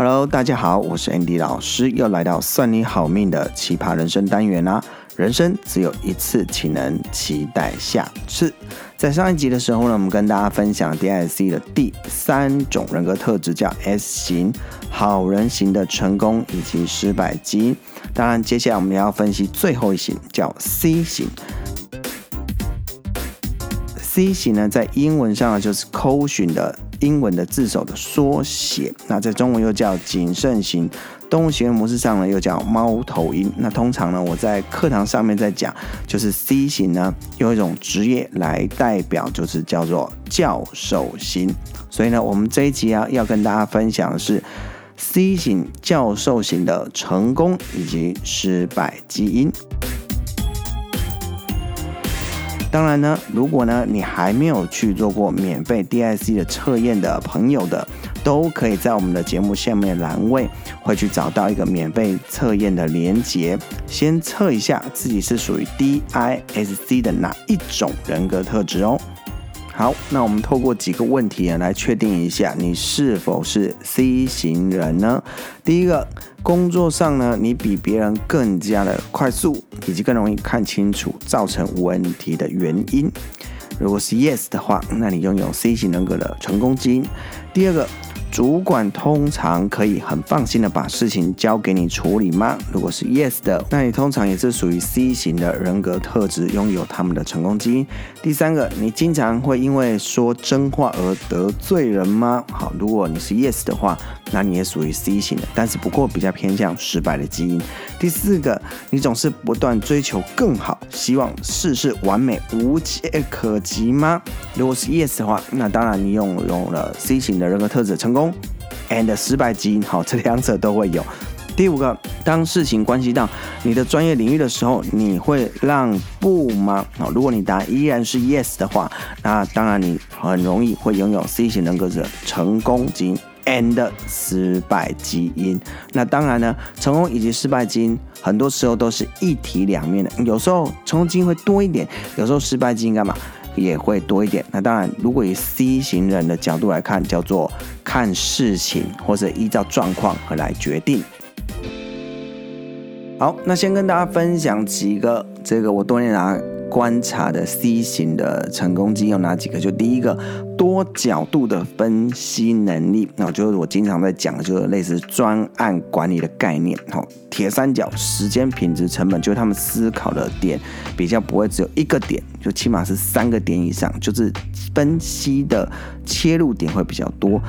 Hello，大家好，我是 Andy 老师，又来到算你好命的奇葩人生单元啦。人生只有一次，岂能期待下次。在上一集的时候呢，我们跟大家分享 DISC 的第三种人格特质，叫 S 型好人型的成功以及失败基因。当然，接下来我们要分析最后一型，叫 C 型。C 型呢，在英文上呢，就是 Caution 的。英文的字首的缩写，那在中文又叫谨慎型。动物行为模式上呢，又叫猫头鹰。那通常呢，我在课堂上面在讲，就是 C 型呢，用一种职业来代表，就是叫做教授型。所以呢，我们这一集啊，要跟大家分享的是 C 型教授型的成功以及失败基因。当然呢，如果呢你还没有去做过免费 DIC 的测验的朋友的，都可以在我们的节目下面栏位会去找到一个免费测验的连接，先测一下自己是属于 DISC 的哪一种人格特质哦。好，那我们透过几个问题来确定一下你是否是 C 型人呢？第一个，工作上呢，你比别人更加的快速，以及更容易看清楚造成问题的原因。如果是 Yes 的话，那你拥有 C 型人格的成功基因。第二个。主管通常可以很放心的把事情交给你处理吗？如果是 yes 的，那你通常也是属于 C 型的人格特质，拥有他们的成功基因。第三个，你经常会因为说真话而得罪人吗？好，如果你是 yes 的话，那你也属于 C 型的，但是不过比较偏向失败的基因。第四个，你总是不断追求更好，希望事事完美无懈可击吗？如果是 yes 的话，那当然你拥有了 C 型的人格特质成功。功 and 失败基因，好，这两者都会有。第五个，当事情关系到你的专业领域的时候，你会让步吗？好，如果你答依然是 yes 的话，那当然你很容易会拥有 C 型人格者成功基因 and 失败基因。那当然呢，成功以及失败基因很多时候都是一体两面的，有时候成功基因会多一点，有时候失败基因干嘛？也会多一点。那当然，如果以 C 型人的角度来看，叫做看事情或者依照状况而来决定。好，那先跟大家分享几个这个我多年来观察的 C 型的成功基因有哪几个？就第一个，多角度的分析能力。那就是我经常在讲的，就是类似专案管理的概念。好，铁三角：时间、品质、成本，就是他们思考的点比较不会只有一个点，就起码是三个点以上，就是分析的切入点会比较多。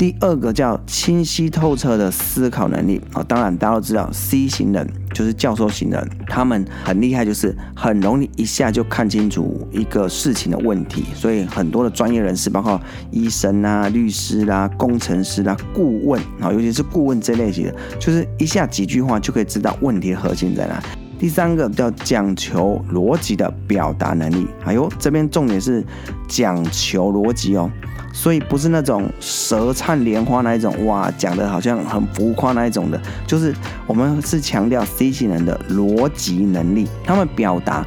第二个叫清晰透彻的思考能力啊，当然大家都知道 C 型人就是教授型人，他们很厉害，就是很容易一下就看清楚一个事情的问题，所以很多的专业人士，包括医生啊、律师啦、啊、工程师啦、啊、顾问啊，尤其是顾问这类型的，就是一下几句话就可以知道问题的核心在哪。第三个叫讲求逻辑的表达能力，哎呦，这边重点是讲求逻辑哦。所以不是那种舌灿莲花那一种，哇，讲的好像很浮夸那一种的，就是我们是强调 C 型人的逻辑能力，他们表达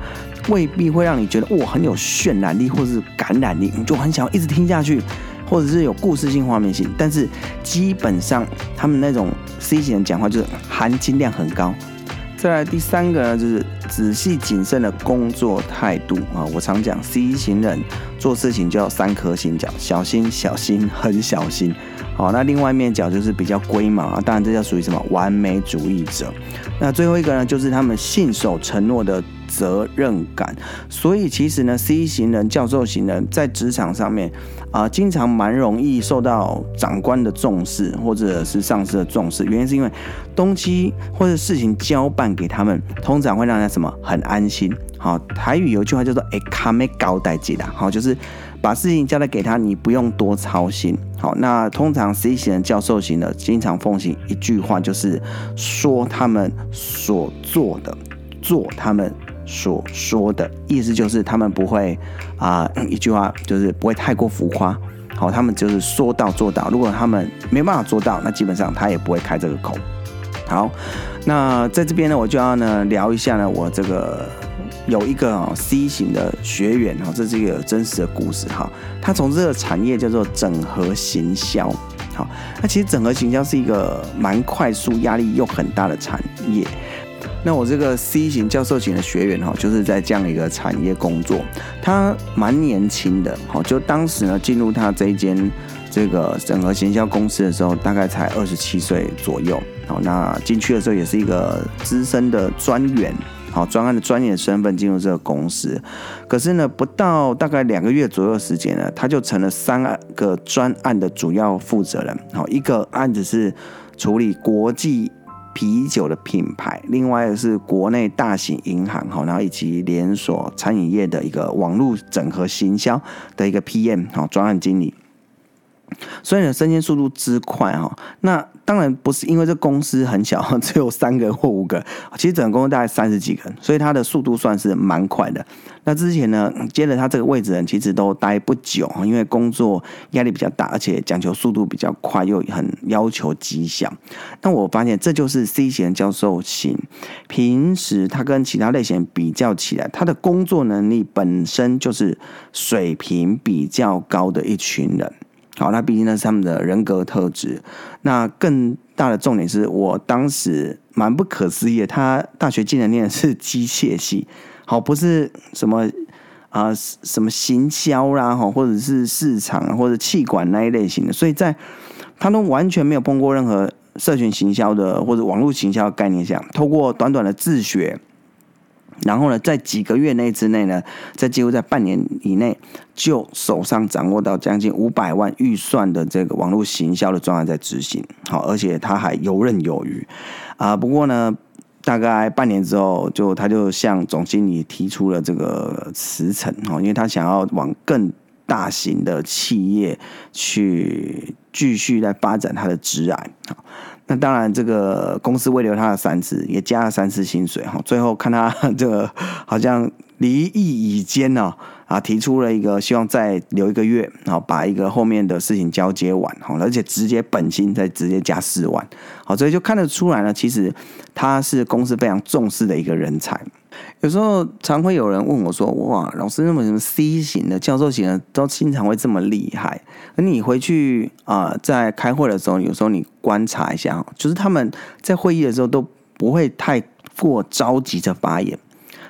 未必会让你觉得哇很有渲染力或者是感染力，你就很想要一直听下去，或者是有故事性、画面性，但是基本上他们那种 C 型人讲话就是含金量很高。再来第三个呢，就是仔细谨慎的工作态度啊。我常讲 C 型人做事情就要三颗心角，小心、小心、很小心。好，那另外一面角就是比较龟毛啊。当然，这叫属于什么完美主义者。那最后一个呢，就是他们信守承诺的责任感。所以其实呢，C 型人、教授型人在职场上面啊、呃，经常蛮容易受到长官的重视，或者是上司的重视。原因是因为东西或者事情交办给他们，通常会让人什么很安心。好，台语有一句话叫做“哎，卡没交代记啦”，好，就是把事情交代给他，你不用多操心。好，那通常 C 型人、教授型的经常奉行一句话，就是说他们所做的，做他们所说的，意思就是他们不会啊、一句话就是不会太过浮夸。好，他们就是说到做到。如果他们没办法做到，那基本上他也不会开这个口。好，那在这边呢，我就要呢聊一下呢，我这个有一个哦 C 型的学员哈，这是一个真实的故事哈。他从这个产业叫做整合行销。好，那其实整合行销是一个蛮快速、压力又很大的产业。那我这个 C 型教授型的学员哈，就是在这样一个产业工作，他蛮年轻的，好，就当时呢进入他这一间这个整合行销公司的时候，大概才二十七岁左右，好，那进去的时候也是一个资深的专员，好，专案的专员的身份进入这个公司，可是呢，不到大概两个月左右的时间呢，他就成了三个专案的主要负责人，好，一个案子是处理国际。啤酒的品牌，另外是国内大型银行哈，然后以及连锁餐饮业的一个网络整合行销的一个 PM 哈，专案经理。所以呢，升迁速度之快哈，那当然不是因为这公司很小，只有三个或五个，其实整个公司大概三十几个人，所以他的速度算是蛮快的。那之前呢，接了他这个位置的人其实都待不久，因为工作压力比较大，而且讲求速度比较快，又很要求绩效。那我发现这就是 C 型教授型，平时他跟其他类型比较起来，他的工作能力本身就是水平比较高的一群人。好，那毕竟那是他们的人格特质。那更大的重点是我当时蛮不可思议的，他大学竟然念的是机械系，好，不是什么啊、什么行销啦，哈，或者是市场或者气管那一类型的，所以在他都完全没有碰过任何社群行销的或者网络行销的概念下，透过短短的自学。然后呢，在几个月内之内呢，在几乎在半年以内，就手上掌握到将近五百万预算的这个网络行销的专案在执行，好，而且他还游刃有余啊。不过呢，大概半年之后，就他就向总经理提出了这个辞呈，哈，因为他想要往更大型的企业去继续来发展他的职涯，那当然，这个公司为留他的三次，也加了三次薪水哈。最后看他 这个好像离异已坚呢，啊，提出了一个希望再留一个月，然后把一个后面的事情交接完，好，而且直接本薪再直接加四万，好，所以就看得出来呢，其实他是公司非常重视的一个人才。有时候常会有人问我说：“哇，老师，那么什么 C 型的教授型的都经常会这么厉害？而你回去啊、在开会的时候，有时候你观察一下，就是他们在会议的时候都不会太过着急的发言，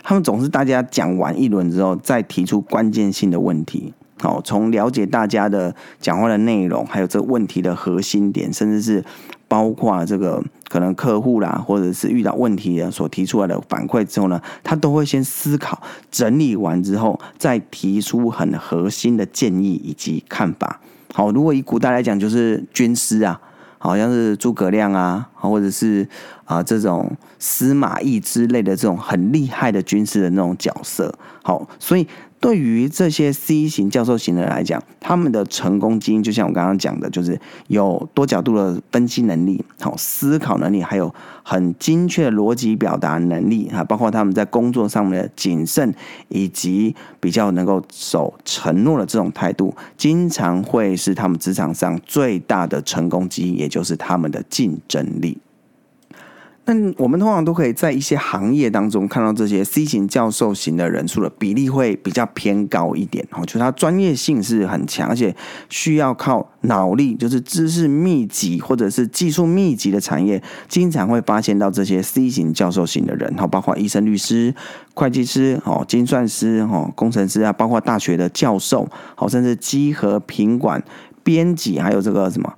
他们总是大家讲完一轮之后，再提出关键性的问题。好，从了解大家的讲话的内容，还有这问题的核心点，甚至是。”包括这个可能客户啦，或者是遇到问题的所提出来的反馈之后呢，他都会先思考、整理完之后，再提出很核心的建议以及看法。好，如果以古代来讲，就是军师啊，好像是诸葛亮啊，或者是啊这种司马懿之类的这种很厉害的军事的那种角色。好，所以。对于这些 C 型教授型的人来讲，他们的成功基因就像我刚刚讲的，就是有多角度的分析能力、好思考能力，还有很精确的逻辑表达能力啊，包括他们在工作上面的谨慎，以及比较能够守承诺的这种态度，经常会是他们职场上最大的成功基因，也就是他们的竞争力。那我们通常都可以在一些行业当中看到这些 C 型教授型的人数的比例会比较偏高一点哦，就是他专业性是很强，而且需要靠脑力，就是知识密集或者是技术密集的产业，经常会发现到这些 C 型教授型的人，包括医生、律师、会计师、哦精算师、哦工程师啊，包括大学的教授，好甚至稽核、品管、编辑，还有这个什么。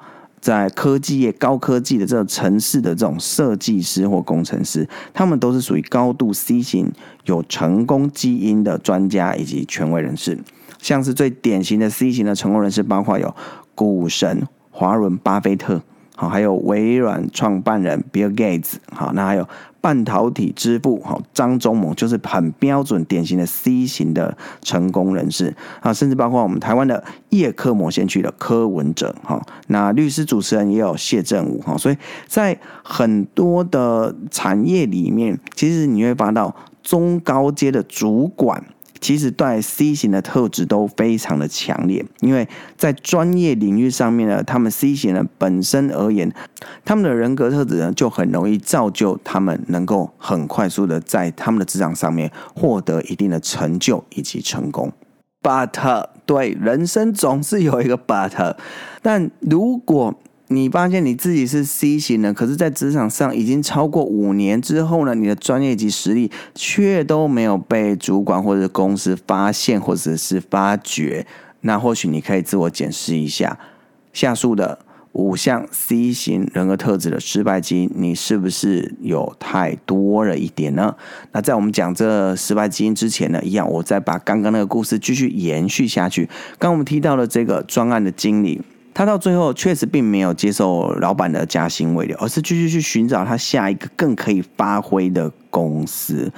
在科技业、高科技的这种城市的这种设计师或工程师，他们都是属于高度 C 型、有成功基因的专家以及权威人士。像是最典型的 C 型的成功人士，包括有股神华伦巴菲特。好，还有微软创办人 Bill Gates，好，那还有半导体之父哈张忠谋，就是很标准典型的 C 型的成功人士啊，甚至包括我们台湾的叶科模先驱的柯文哲，哈，那律师主持人也有谢振武，哈，所以在很多的产业里面，其实你会发现到中高阶的主管。其实对 C 型的特质都非常的强烈，因为在专业领域上面呢，他们 C 型的本身而言，他们的人格特质呢就很容易造就他们能够很快速的在他们的职场上面获得一定的成就以及成功。But 对，人生总是有一个 But，但如果你发现你自己是 C 型的，可是，在职场上已经超过五年之后呢，你的专业及实力却都没有被主管或者公司发现或者是发觉，那或许你可以自我检视一下，下述的五项 C 型人格特质的失败基因，你是不是有太多了一点呢？那在我们讲这失败基因之前呢，一样，我再把刚刚那个故事继续延续下去。刚我们提到了这个专案的经理。他到最后确实并没有接受老板的加薪未留，而是继续去寻找他下一个更可以发挥的公司。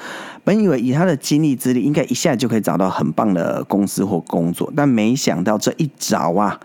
本以为以他的经历资历，应该一下就可以找到很棒的公司或工作，但没想到这一找啊，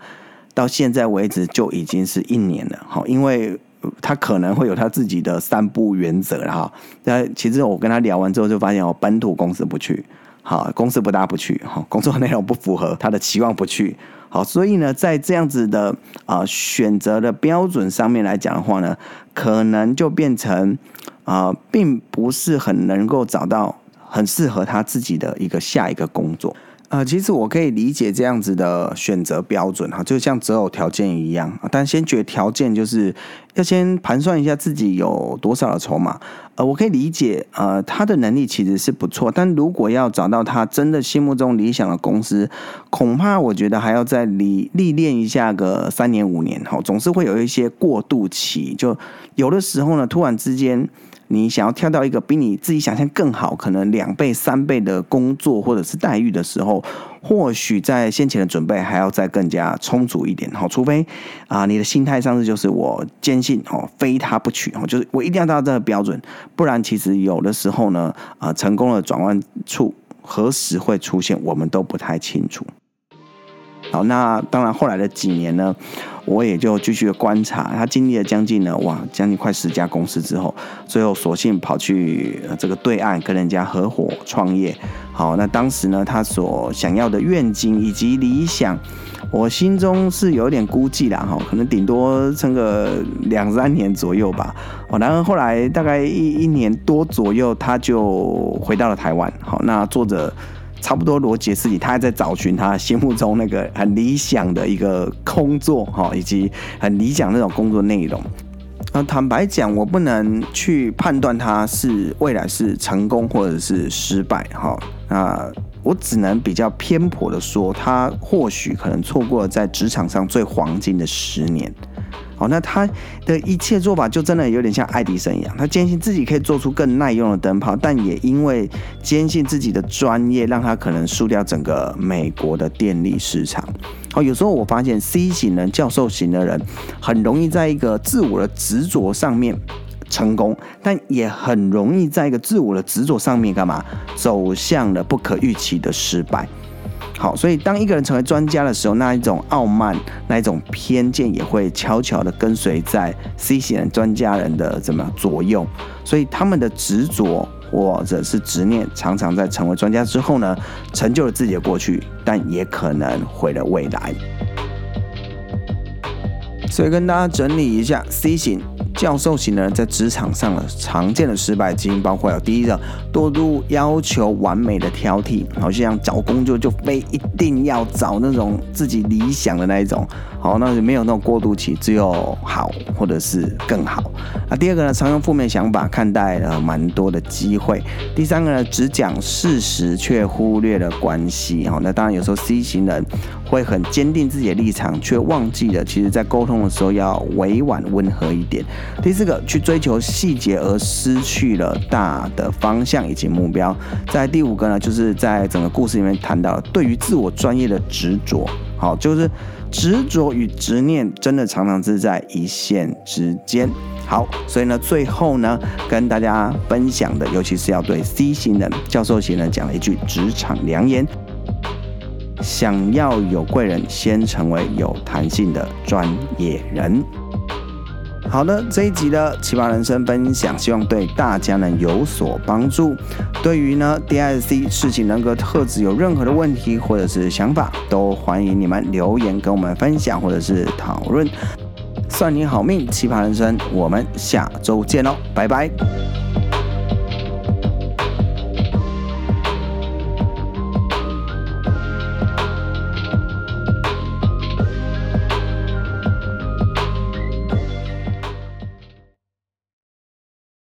到现在为止就已经是一年了。好，因为他可能会有他自己的三不原则了哈。那其实我跟他聊完之后，就发现哦，本土公司不去，好，公司不大不去，哈，工作内容不符合他的期望不去。好，所以呢，在这样子的啊、选择的标准上面来讲的话呢，可能就变成啊、并不是很能够找到很适合他自己的一个下一个工作。呃，其实我可以理解这样子的选择标准哈，就像择偶条件一样，但先决条件就是要先盘算一下自己有多少的筹码。呃，我可以理解，呃，他的能力其实是不错，但如果要找到他真的心目中理想的公司，恐怕我觉得还要再历历练一下个三年五年哈，总是会有一些过渡期，就有的时候呢，突然之间。你想要跳到一个比你自己想象更好，可能两倍、三倍的工作或者是待遇的时候，或许在先前的准备还要再更加充足一点。好，除非啊，你的心态上是就是我坚信哦，非他不娶哦，就是我一定要达到这个标准，不然其实有的时候呢，啊，成功的转弯处何时会出现，我们都不太清楚。好，那当然后来的几年呢，我也就继续观察，他经历了将近呢，哇，将近快十家公司之后，最后索性跑去这个对岸跟人家合伙创业。好，那当时呢，他所想要的愿景以及理想，我心中是有点估计啦，哈，可能顶多撑个两三年左右吧。哦，然后后来大概一一年多左右，他就回到了台湾。好，那作者。差不多逻辑的事情，他还在找寻他心目中那个很理想的一个工作哈，以及很理想那种工作内容。那坦白讲，我不能去判断他是未来是成功或者是失败哈。那我只能比较偏颇的说，他或许可能错过了在职场上最黄金的十年。好，那他的一切做法就真的有点像爱迪生一样，他坚信自己可以做出更耐用的灯泡，但也因为坚信自己的专业，让他可能输掉整个美国的电力市场。好，有时候我发现 C 型人、教授型的人，很容易在一个自我的执着上面成功，但也很容易在一个自我的执着上面干嘛，走向了不可预期的失败。好，所以当一个人成为专家的时候，那一种傲慢、那一种偏见也会悄悄地跟随在 C 型人专家人的怎么左右。所以他们的执着或者是执念，常常在成为专家之后呢，成就了自己的过去，但也可能毁了未来。所以跟大家整理一下，C 型。教授型的人在职场上的常见的失败基因，包括有第一个过度要求完美的挑剔，好像找工作就非一定要找那种自己理想的那一种，好，那就没有那种过渡期，只有好或者是更好。那第二个呢，常用负面想法看待了蛮多的机会。第三个呢，只讲事实却忽略了关系，好，那当然有时候 C 型人会很坚定自己的立场，却忘记了其实在沟通的时候要委婉温和一点。第四个，去追求细节而失去了大的方向以及目标。在第五个呢，就是在整个故事里面谈到对于自我专业的执着。好，就是执着与执念真的常常是在一线之间。好，所以呢，最后呢，跟大家分享的，尤其是要对 C 型人、教授型人讲了一句职场良言：想要有贵人，先成为有弹性的专业人。好的，这一集的奇葩人生分享，希望对大家能有所帮助。对于呢 DISC 事情人格特质有任何的问题或者是想法，都欢迎你们留言跟我们分享或者是讨论。算你好命，奇葩人生，我们下周见喽，拜拜。